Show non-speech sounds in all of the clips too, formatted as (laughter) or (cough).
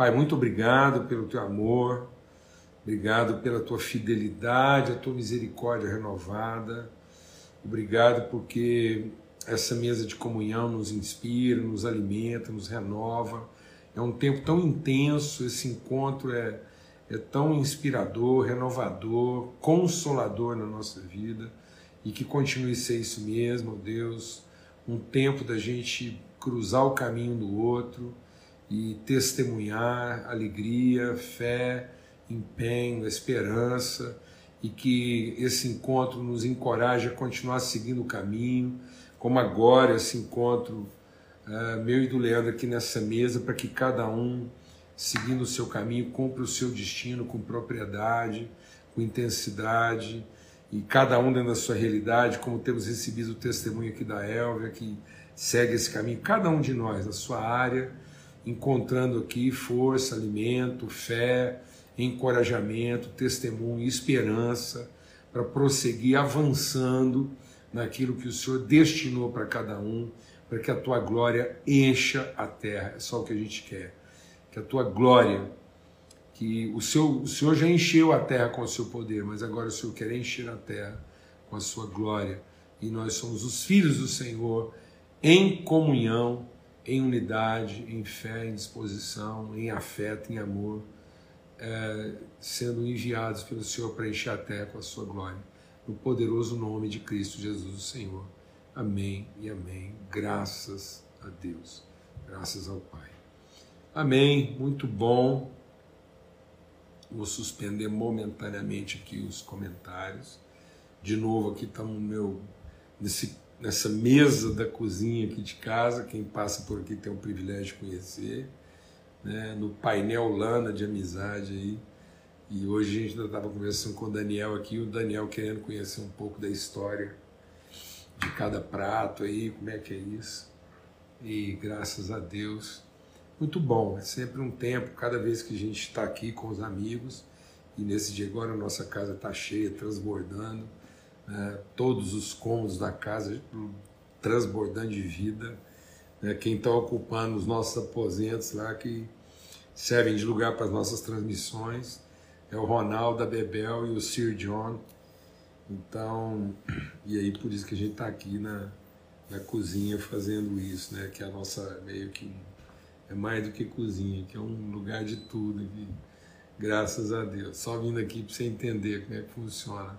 Pai, muito obrigado pelo teu amor, obrigado pela tua fidelidade, a tua misericórdia renovada. Obrigado porque essa mesa de comunhão nos inspira, nos alimenta, nos renova. É um tempo tão intenso, esse encontro é, é tão inspirador, renovador, consolador na nossa vida e que continue a ser isso mesmo, Deus. Um tempo da gente cruzar o caminho do outro e testemunhar alegria, fé, empenho, esperança e que esse encontro nos encoraje a continuar seguindo o caminho, como agora esse encontro uh, meu e do Leandro aqui nessa mesa, para que cada um, seguindo o seu caminho, cumpra o seu destino com propriedade, com intensidade, e cada um dentro da sua realidade, como temos recebido o testemunho aqui da Elvia, que segue esse caminho, cada um de nós, na sua área, encontrando aqui força, alimento, fé, encorajamento, testemunho, esperança para prosseguir avançando naquilo que o Senhor destinou para cada um, para que a tua glória encha a terra. É só o que a gente quer. Que a tua glória, que o, seu, o Senhor já encheu a terra com o seu poder, mas agora o Senhor quer encher a terra com a sua glória. E nós somos os filhos do Senhor em comunhão, em unidade, em fé, em disposição, em afeto, em amor é, sendo enviados pelo Senhor para encher a terra com a sua glória. No poderoso nome de Cristo Jesus, o Senhor. Amém e amém. Graças a Deus. Graças ao Pai. Amém. Muito bom. Vou suspender momentaneamente aqui os comentários. De novo, aqui estamos no meu, nesse, nessa mesa da cozinha aqui de casa. Quem passa por aqui tem o privilégio de conhecer né, no painel Lana de amizade aí. E hoje a gente ainda estava conversando com o Daniel aqui, o Daniel querendo conhecer um pouco da história de cada prato aí, como é que é isso. E graças a Deus, muito bom. É sempre um tempo, cada vez que a gente está aqui com os amigos, e nesse dia agora a nossa casa está cheia, transbordando, né, todos os cômodos da casa transbordando de vida né, quem está ocupando os nossos aposentos lá que servem de lugar para as nossas transmissões é o Ronaldo, a Bebel e o Sir John. Então, e aí por isso que a gente está aqui na, na cozinha fazendo isso, né? Que é a nossa meio que é mais do que cozinha, que é um lugar de tudo aqui. Graças a Deus. Só vindo aqui para você entender como é que funciona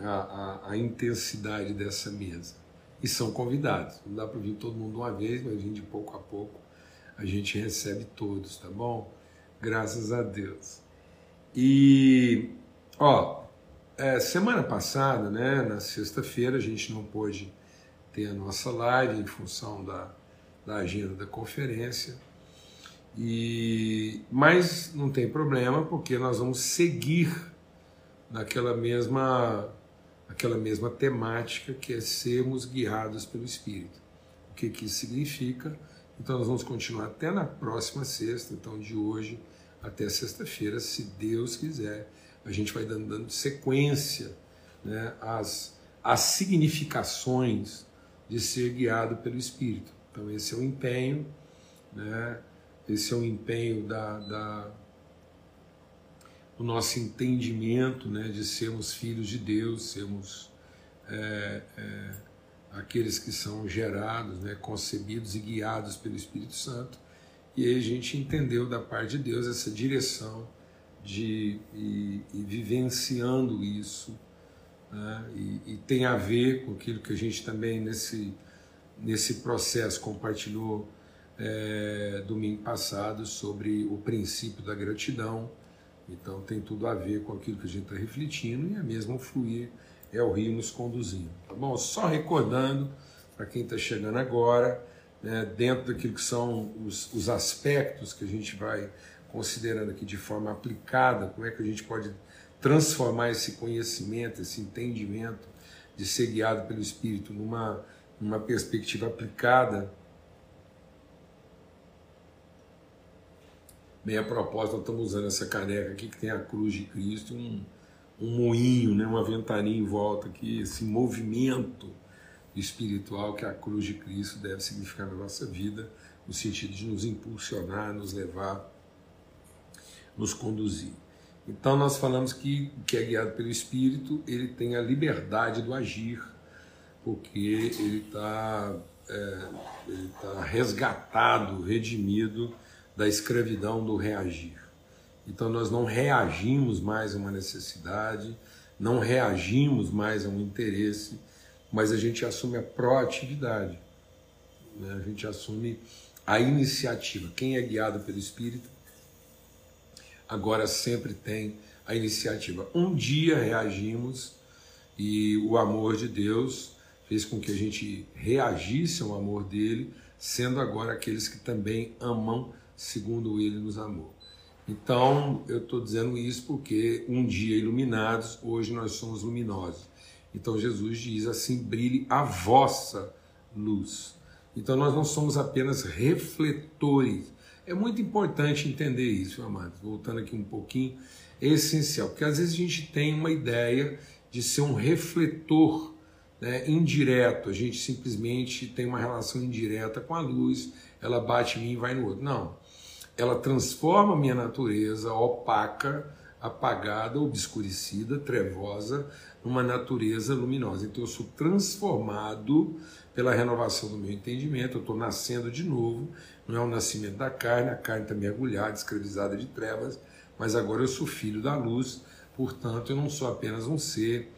a, a, a intensidade dessa mesa e são convidados. Não dá para vir todo mundo uma vez, mas vir de pouco a pouco a gente recebe todos, tá bom? Graças a Deus. E, ó, é, semana passada, né, na sexta-feira, a gente não pôde ter a nossa live em função da, da agenda da conferência. E, mas não tem problema, porque nós vamos seguir naquela mesma aquela mesma temática que é sermos guiados pelo Espírito. O que, que isso significa? Então nós vamos continuar até na próxima sexta, então de hoje até sexta-feira, se Deus quiser, a gente vai dando, dando sequência né, às, às significações de ser guiado pelo Espírito. Então esse é o empenho, né, esse é o empenho da, da o nosso entendimento né, de sermos filhos de Deus, sermos é, é, aqueles que são gerados, né, concebidos e guiados pelo Espírito Santo. E aí a gente entendeu da parte de Deus essa direção de e, e vivenciando isso. Né, e, e, tem a ver com aquilo que a gente também nesse, nesse processo compartilhou é, domingo passado sobre o princípio da gratidão então tem tudo a ver com aquilo que a gente está refletindo e é mesmo o fluir, é o rio nos conduzindo. Tá bom? Só recordando, para quem está chegando agora, né, dentro daquilo que são os, os aspectos que a gente vai considerando aqui de forma aplicada, como é que a gente pode transformar esse conhecimento, esse entendimento de ser guiado pelo Espírito numa, numa perspectiva aplicada Bem, a propósito, nós estamos usando essa caneca aqui que tem a cruz de Cristo, um, um moinho, né, uma ventania em volta aqui, esse movimento espiritual que a cruz de Cristo deve significar na nossa vida, no sentido de nos impulsionar, nos levar nos conduzir. Então nós falamos que que é guiado pelo Espírito, ele tem a liberdade do agir, porque ele está é, ele tá resgatado, redimido da escravidão do reagir. Então nós não reagimos mais a uma necessidade, não reagimos mais a um interesse, mas a gente assume a proatividade, né? a gente assume a iniciativa. Quem é guiado pelo Espírito agora sempre tem a iniciativa. Um dia reagimos e o amor de Deus fez com que a gente reagisse ao amor dele, sendo agora aqueles que também amam segundo ele nos amou. Então, eu estou dizendo isso porque um dia iluminados, hoje nós somos luminosos. Então, Jesus diz assim: brilhe a vossa luz. Então, nós não somos apenas refletores é muito importante entender isso, amados. Voltando aqui um pouquinho, é essencial, porque às vezes a gente tem uma ideia de ser um refletor né, indireto, a gente simplesmente tem uma relação indireta com a luz, ela bate em mim e vai no outro. Não. Ela transforma a minha natureza opaca, apagada, obscurecida, trevosa, numa natureza luminosa. Então eu sou transformado pela renovação do meu entendimento, eu estou nascendo de novo não é o nascimento da carne, a carne está mergulhada, escravizada de trevas, mas agora eu sou filho da luz, portanto eu não sou apenas um ser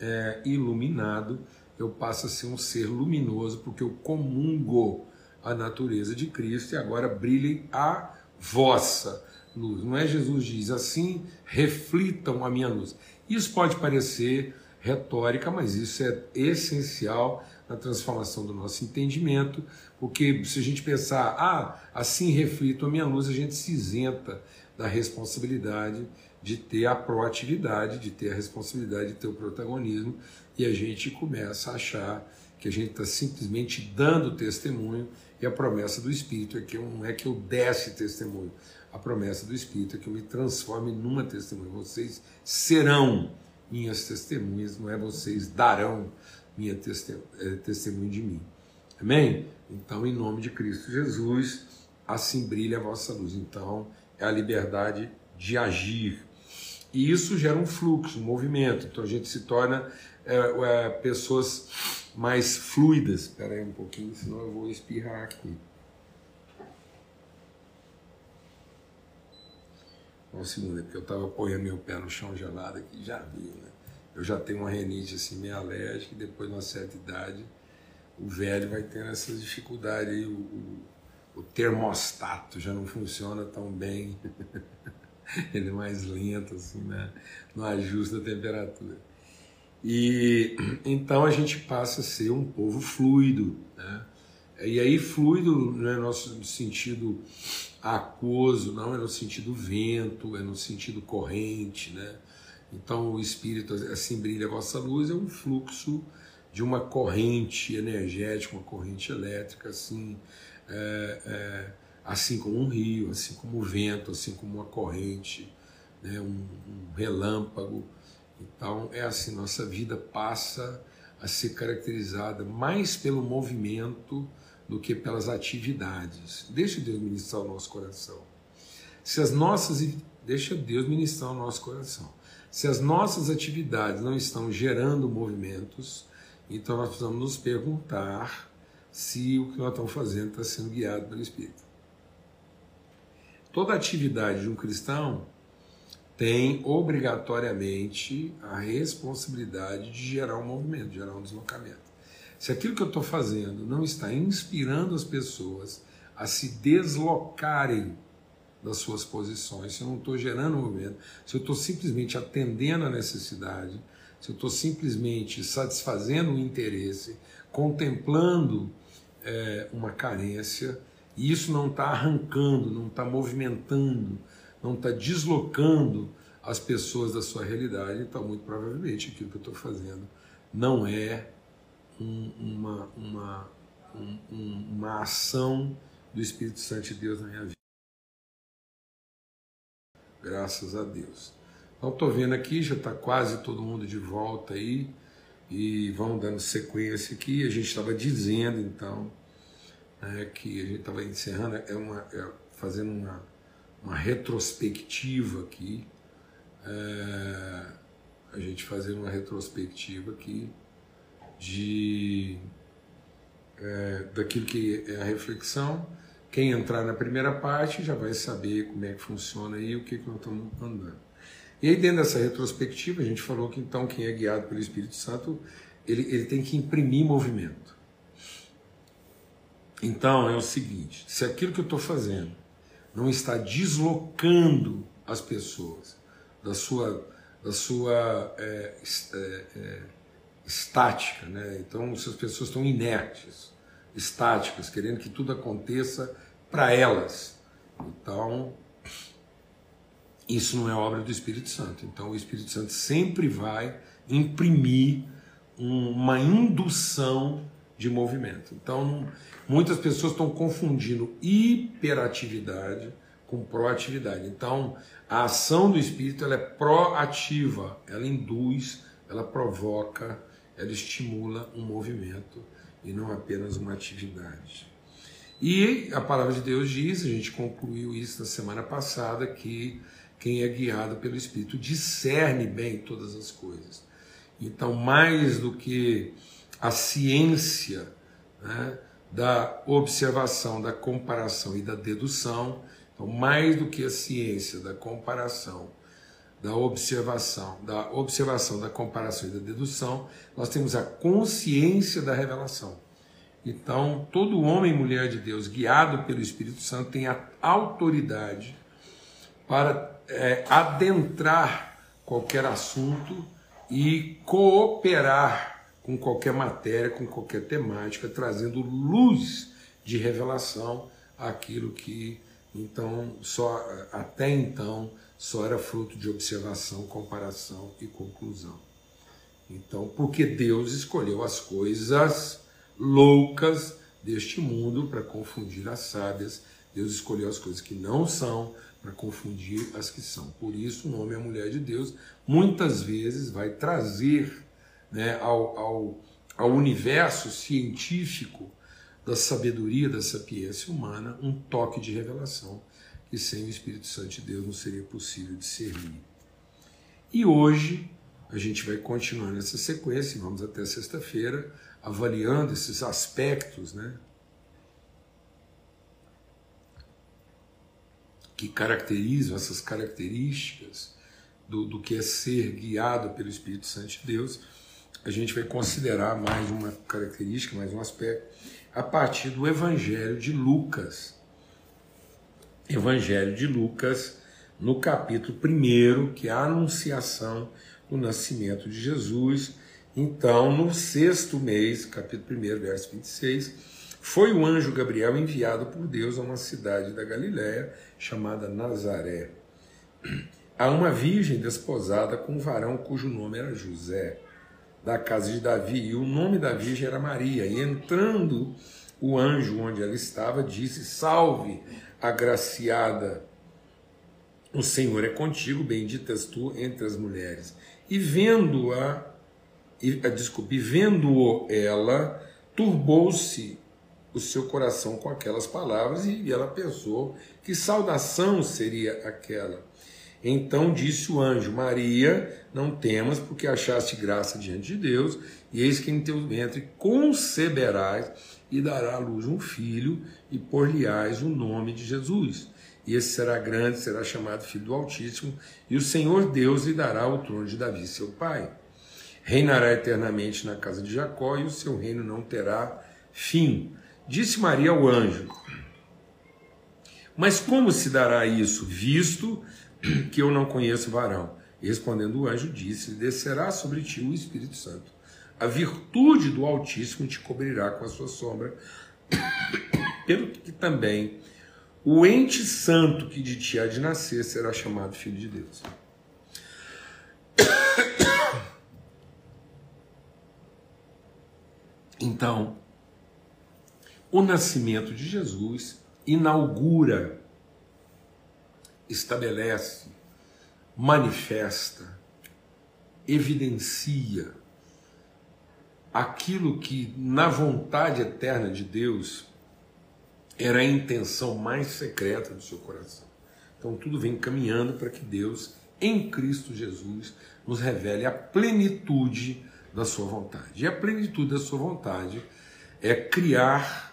é, iluminado, eu passo a ser um ser luminoso, porque eu comungo a natureza de Cristo e agora brilhe a vossa luz. Não é Jesus diz assim, reflitam a minha luz. Isso pode parecer retórica, mas isso é essencial na transformação do nosso entendimento, porque se a gente pensar, ah, assim reflito a minha luz, a gente se isenta da responsabilidade de ter a proatividade, de ter a responsabilidade de ter o protagonismo, e a gente começa a achar que a gente está simplesmente dando testemunho, e a promessa do Espírito é que eu, não é que eu desse testemunho, a promessa do Espírito é que eu me transforme numa testemunha. Vocês serão minhas testemunhas, não é vocês darão minha é, testemunho de mim. Amém? Então, em nome de Cristo Jesus, assim brilha a vossa luz. Então, é a liberdade de agir. E isso gera um fluxo, um movimento. Então, a gente se torna é, é, pessoas mais fluidas. Espera aí um pouquinho, senão eu vou espirrar aqui. Um segundo, é porque eu estava apoiando meu pé no chão gelado aqui, já viu, né? Eu já tenho uma renite assim meio alérgica e depois de uma certa idade o velho vai tendo essas dificuldades aí, o, o, o termostato já não funciona tão bem, (laughs) ele é mais lento assim, né? não ajusta a temperatura. E então a gente passa a ser um povo fluido, né? E aí fluido não é no nosso sentido aquoso, não é no sentido vento, é no sentido corrente, né? Então o Espírito, assim brilha a vossa luz, é um fluxo de uma corrente energética, uma corrente elétrica, assim, é, é, assim como um rio, assim como o vento, assim como uma corrente, né, um, um relâmpago. Então é assim, nossa vida passa a ser caracterizada mais pelo movimento do que pelas atividades. Deixa Deus ministrar o nosso coração. Se as nossas deixa Deus ministrar o nosso coração. Se as nossas atividades não estão gerando movimentos, então nós precisamos nos perguntar se o que nós estamos fazendo está sendo guiado pelo Espírito. Toda atividade de um cristão tem obrigatoriamente a responsabilidade de gerar um movimento, gerar um deslocamento. Se aquilo que eu estou fazendo não está inspirando as pessoas a se deslocarem das suas posições, se eu não estou gerando movimento, se eu estou simplesmente atendendo a necessidade, se eu estou simplesmente satisfazendo o interesse, contemplando é, uma carência, e isso não está arrancando, não está movimentando, não está deslocando as pessoas da sua realidade, então muito provavelmente aquilo que eu estou fazendo não é um, uma, uma, um, uma ação do Espírito Santo de Deus na minha vida. Graças a Deus. Então estou vendo aqui, já está quase todo mundo de volta aí. E vamos dando sequência aqui. A gente estava dizendo então né, que a gente estava encerrando, é uma, é fazendo uma, uma retrospectiva aqui, é, a gente fazendo uma retrospectiva aqui de é, daquilo que é a reflexão. Quem entrar na primeira parte já vai saber como é que funciona e o que, que nós estamos andando. E aí, dentro dessa retrospectiva, a gente falou que então quem é guiado pelo Espírito Santo, ele, ele tem que imprimir movimento. Então é o seguinte: se aquilo que eu estou fazendo não está deslocando as pessoas da sua, da sua é, é, é, estática, né? então se as pessoas estão inertes, estáticas, querendo que tudo aconteça para elas, então isso não é obra do Espírito Santo. Então o Espírito Santo sempre vai imprimir uma indução de movimento. Então muitas pessoas estão confundindo hiperatividade com proatividade. Então a ação do Espírito ela é proativa, ela induz, ela provoca, ela estimula um movimento e não apenas uma atividade. E a palavra de Deus diz, a gente concluiu isso na semana passada, que quem é guiado pelo Espírito discerne bem todas as coisas. Então, mais do que a ciência né, da observação, da comparação e da dedução, então, mais do que a ciência da comparação, da observação, da observação, da comparação e da dedução, nós temos a consciência da revelação. Então, todo homem e mulher de Deus, guiado pelo Espírito Santo, tem a autoridade para é, adentrar qualquer assunto e cooperar com qualquer matéria, com qualquer temática, trazendo luz de revelação àquilo que então só até então só era fruto de observação, comparação e conclusão. Então, porque Deus escolheu as coisas loucas deste mundo para confundir as sábias, Deus escolheu as coisas que não são para confundir as que são. Por isso, o nome é mulher de Deus muitas vezes vai trazer né, ao, ao, ao universo científico da sabedoria, da sapiência humana, um toque de revelação que sem o Espírito Santo de Deus não seria possível discernir. E hoje a gente vai continuar nessa sequência, vamos até sexta-feira, avaliando esses aspectos, né? que caracterizam essas características do, do que é ser guiado pelo Espírito Santo de Deus, a gente vai considerar mais uma característica, mais um aspecto, a partir do Evangelho de Lucas. Evangelho de Lucas, no capítulo 1, que é a anunciação do nascimento de Jesus. Então, no sexto mês, capítulo 1, verso 26, foi o anjo Gabriel enviado por Deus a uma cidade da Galiléia chamada Nazaré, a uma virgem desposada com um varão cujo nome era José, da casa de Davi, e o nome da virgem era Maria. E entrando o anjo onde ela estava, disse: Salve, agraciada, o Senhor é contigo, bendita és tu entre as mulheres. E vendo-a, desculpe, vendo-o ela, turbou-se o seu coração com aquelas palavras e ela pensou que saudação seria aquela. Então disse o anjo: Maria, não temas, porque achaste graça diante de Deus, e eis que em teu ventre conceberás e dará à luz um filho, e por-lhe-ás o nome de Jesus. E esse será grande, será chamado Filho do Altíssimo, e o Senhor Deus lhe dará o trono de Davi, seu pai. Reinará eternamente na casa de Jacó, e o seu reino não terá fim. Disse Maria ao anjo: Mas como se dará isso, visto que eu não conheço varão? Respondendo o anjo, disse: Descerá sobre ti o Espírito Santo. A virtude do Altíssimo te cobrirá com a sua sombra, (coughs) pelo que também o ente santo que de ti há de nascer será chamado Filho de Deus. (coughs) Então, o nascimento de Jesus inaugura, estabelece, manifesta, evidencia aquilo que, na vontade eterna de Deus, era a intenção mais secreta do seu coração. Então tudo vem caminhando para que Deus, em Cristo Jesus, nos revele a plenitude da sua vontade. E a plenitude da sua vontade é criar,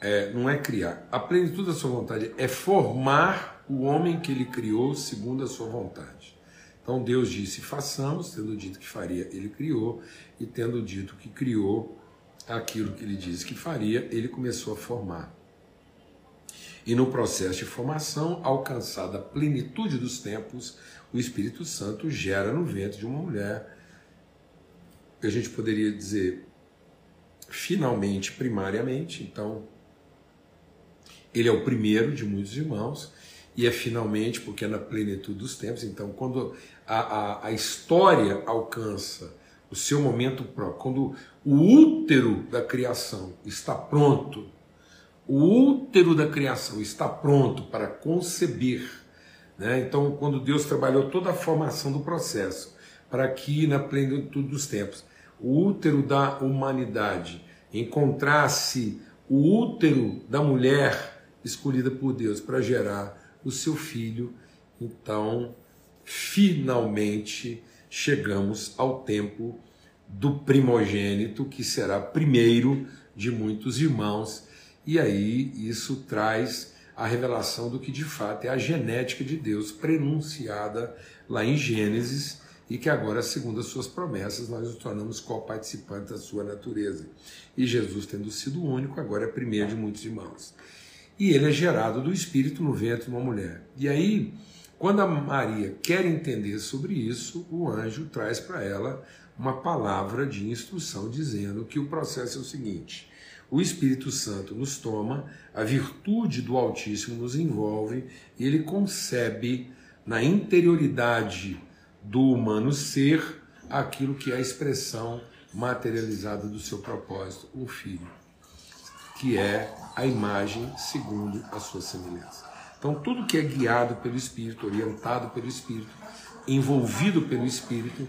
é, não é criar, a plenitude da sua vontade é formar o homem que ele criou segundo a sua vontade. Então Deus disse: façamos, tendo dito que faria, ele criou, e tendo dito que criou aquilo que ele disse que faria, ele começou a formar. E no processo de formação, alcançada a plenitude dos tempos, o Espírito Santo gera no ventre de uma mulher, a gente poderia dizer, finalmente, primariamente, então, ele é o primeiro de muitos irmãos, e é finalmente porque é na plenitude dos tempos. Então, quando a, a, a história alcança o seu momento próprio, quando o útero da criação está pronto, o útero da criação está pronto para conceber. Né? Então, quando Deus trabalhou toda a formação do processo, para que na plenitude dos tempos, o útero da humanidade encontrasse o útero da mulher escolhida por Deus para gerar o seu filho. Então, finalmente chegamos ao tempo do primogênito, que será primeiro de muitos irmãos, e aí isso traz a revelação do que de fato é a genética de Deus prenunciada lá em Gênesis e que agora, segundo as suas promessas, nós nos tornamos co-participantes da sua natureza. E Jesus, tendo sido único, agora é primeiro de muitos irmãos e ele é gerado do espírito no ventre de uma mulher. E aí, quando a Maria quer entender sobre isso, o anjo traz para ela uma palavra de instrução dizendo que o processo é o seguinte: o Espírito Santo nos toma, a virtude do Altíssimo nos envolve e ele concebe na interioridade do humano ser aquilo que é a expressão materializada do seu propósito, o Filho que é a imagem segundo a sua semelhança. Então, tudo que é guiado pelo Espírito, orientado pelo Espírito, envolvido pelo Espírito,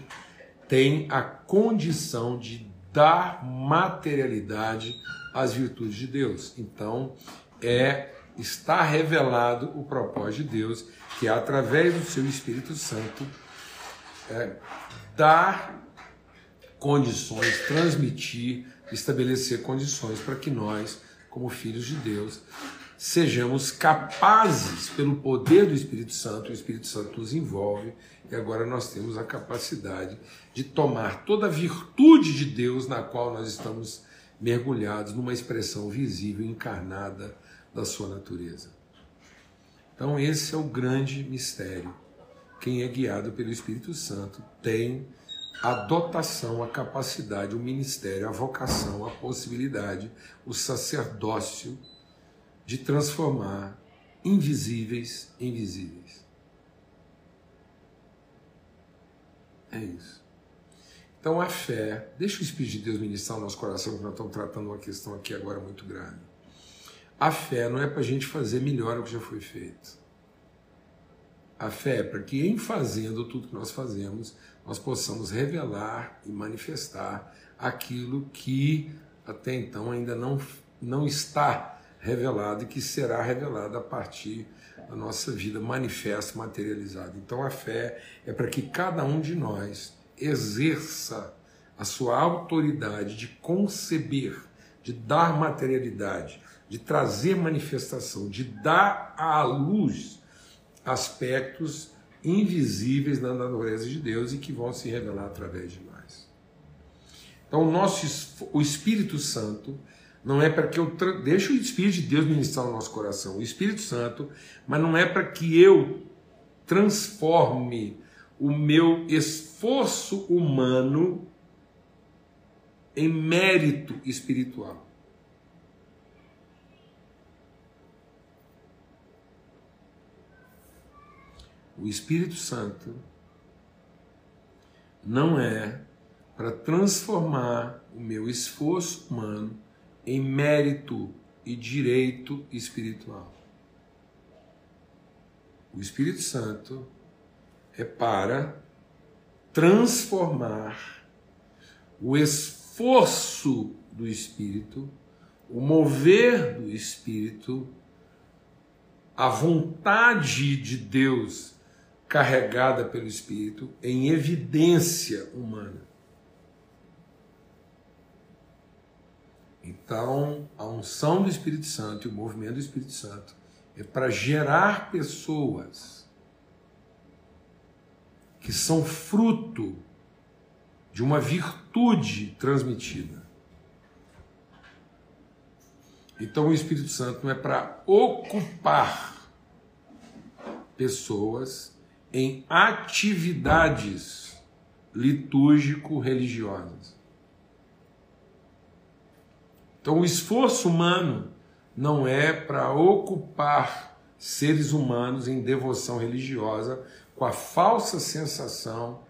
tem a condição de dar materialidade às virtudes de Deus. Então, é está revelado o propósito de Deus, que é através do seu Espírito Santo é, dar condições, transmitir estabelecer condições para que nós, como filhos de Deus, sejamos capazes, pelo poder do Espírito Santo, o Espírito Santo nos envolve e agora nós temos a capacidade de tomar toda a virtude de Deus na qual nós estamos mergulhados numa expressão visível, encarnada da sua natureza. Então, esse é o grande mistério. Quem é guiado pelo Espírito Santo tem a dotação, a capacidade, o ministério, a vocação, a possibilidade, o sacerdócio de transformar invisíveis em visíveis. É isso. Então a fé, deixa o Espírito de Deus ministrar o nosso coração, que nós estamos tratando uma questão aqui agora muito grave. A fé não é para a gente fazer melhor o que já foi feito. A fé é para que, em fazendo tudo que nós fazemos, nós possamos revelar e manifestar aquilo que até então ainda não, não está revelado e que será revelado a partir da nossa vida manifesta, materializada. Então a fé é para que cada um de nós exerça a sua autoridade de conceber, de dar materialidade, de trazer manifestação, de dar à luz aspectos invisíveis na natureza de Deus e que vão se revelar através de nós. Então, o nosso o Espírito Santo não é para que eu deixe o Espírito de Deus ministrar no nosso coração, o Espírito Santo, mas não é para que eu transforme o meu esforço humano em mérito espiritual. O Espírito Santo não é para transformar o meu esforço humano em mérito e direito espiritual. O Espírito Santo é para transformar o esforço do Espírito, o mover do Espírito a vontade de Deus carregada pelo Espírito em evidência humana. Então, a unção do Espírito Santo e o movimento do Espírito Santo é para gerar pessoas que são fruto de uma virtude transmitida. Então o Espírito Santo não é para ocupar pessoas em atividades litúrgico-religiosas. Então o esforço humano não é para ocupar seres humanos em devoção religiosa com a falsa sensação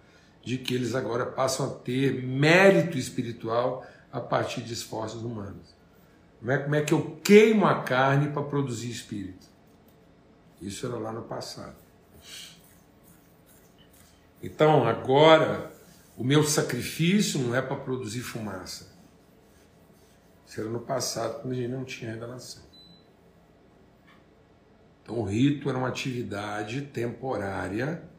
de que eles agora passam a ter mérito espiritual a partir de esforços humanos. Como é, como é que eu queimo a carne para produzir espírito? Isso era lá no passado. Então, agora, o meu sacrifício não é para produzir fumaça. Isso era no passado, quando a gente não tinha revelação. Então, o rito era uma atividade temporária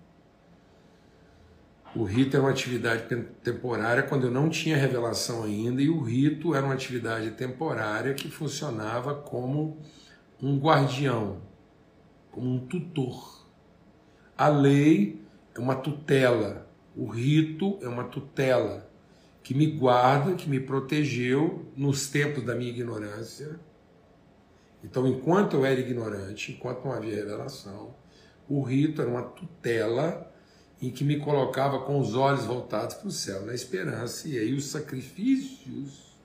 o rito era uma atividade temporária quando eu não tinha revelação ainda, e o rito era uma atividade temporária que funcionava como um guardião, como um tutor. A lei é uma tutela, o rito é uma tutela que me guarda, que me protegeu nos tempos da minha ignorância. Então, enquanto eu era ignorante, enquanto não havia revelação, o rito era uma tutela em que me colocava com os olhos voltados para o céu, na esperança, e aí os sacrifícios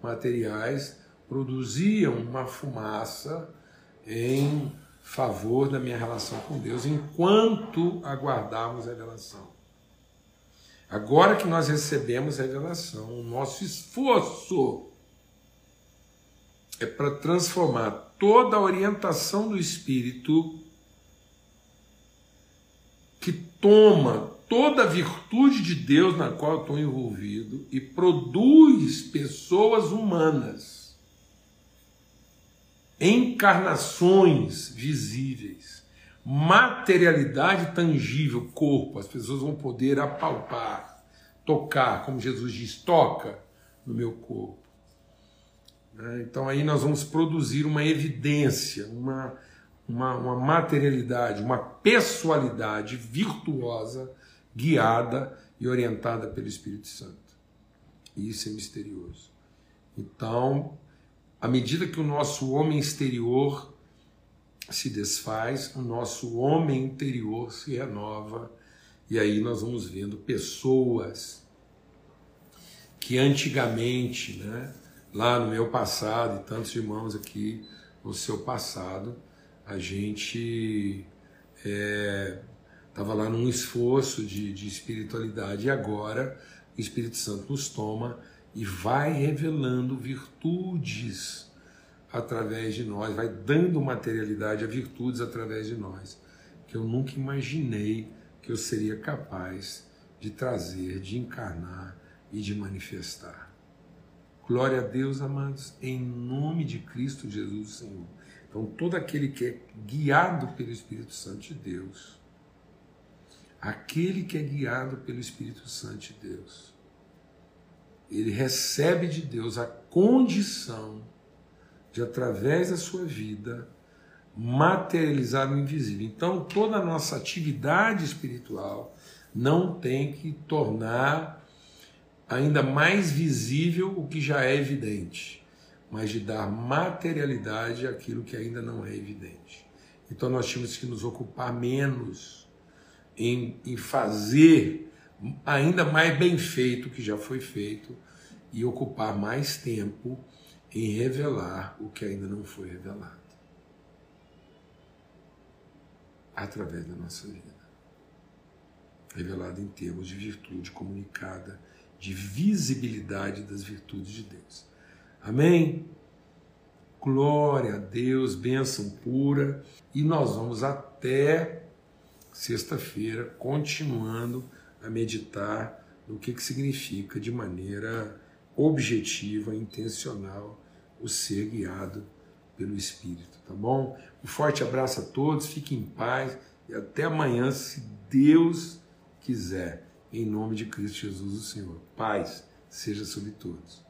materiais produziam uma fumaça em favor da minha relação com Deus, enquanto aguardávamos a revelação. Agora que nós recebemos a revelação, o nosso esforço é para transformar toda a orientação do Espírito que toma toda a virtude de Deus na qual estou envolvido e produz pessoas humanas, encarnações visíveis, materialidade tangível, corpo, as pessoas vão poder apalpar, tocar, como Jesus diz, toca no meu corpo. Né? Então aí nós vamos produzir uma evidência, uma uma, uma materialidade, uma pessoalidade virtuosa, guiada e orientada pelo Espírito Santo. Isso é misterioso. Então, à medida que o nosso homem exterior se desfaz, o nosso homem interior se renova, e aí nós vamos vendo pessoas que antigamente, né, lá no meu passado, e tantos irmãos aqui no seu passado, a gente estava é, lá num esforço de, de espiritualidade e agora o Espírito Santo nos toma e vai revelando virtudes através de nós, vai dando materialidade a virtudes através de nós, que eu nunca imaginei que eu seria capaz de trazer, de encarnar e de manifestar. Glória a Deus, amados, em nome de Cristo Jesus, Senhor. Então, todo aquele que é guiado pelo Espírito Santo de Deus, aquele que é guiado pelo Espírito Santo de Deus, ele recebe de Deus a condição de, através da sua vida, materializar o invisível. Então, toda a nossa atividade espiritual não tem que tornar ainda mais visível o que já é evidente mas de dar materialidade àquilo que ainda não é evidente. Então nós tínhamos que nos ocupar menos em, em fazer ainda mais bem feito que já foi feito e ocupar mais tempo em revelar o que ainda não foi revelado através da nossa vida. Revelado em termos de virtude comunicada, de visibilidade das virtudes de Deus. Amém? Glória a Deus, bênção pura. E nós vamos até sexta-feira continuando a meditar no que, que significa de maneira objetiva, intencional, o ser guiado pelo Espírito, tá bom? Um forte abraço a todos, fiquem em paz e até amanhã, se Deus quiser, em nome de Cristo Jesus, o Senhor. Paz seja sobre todos.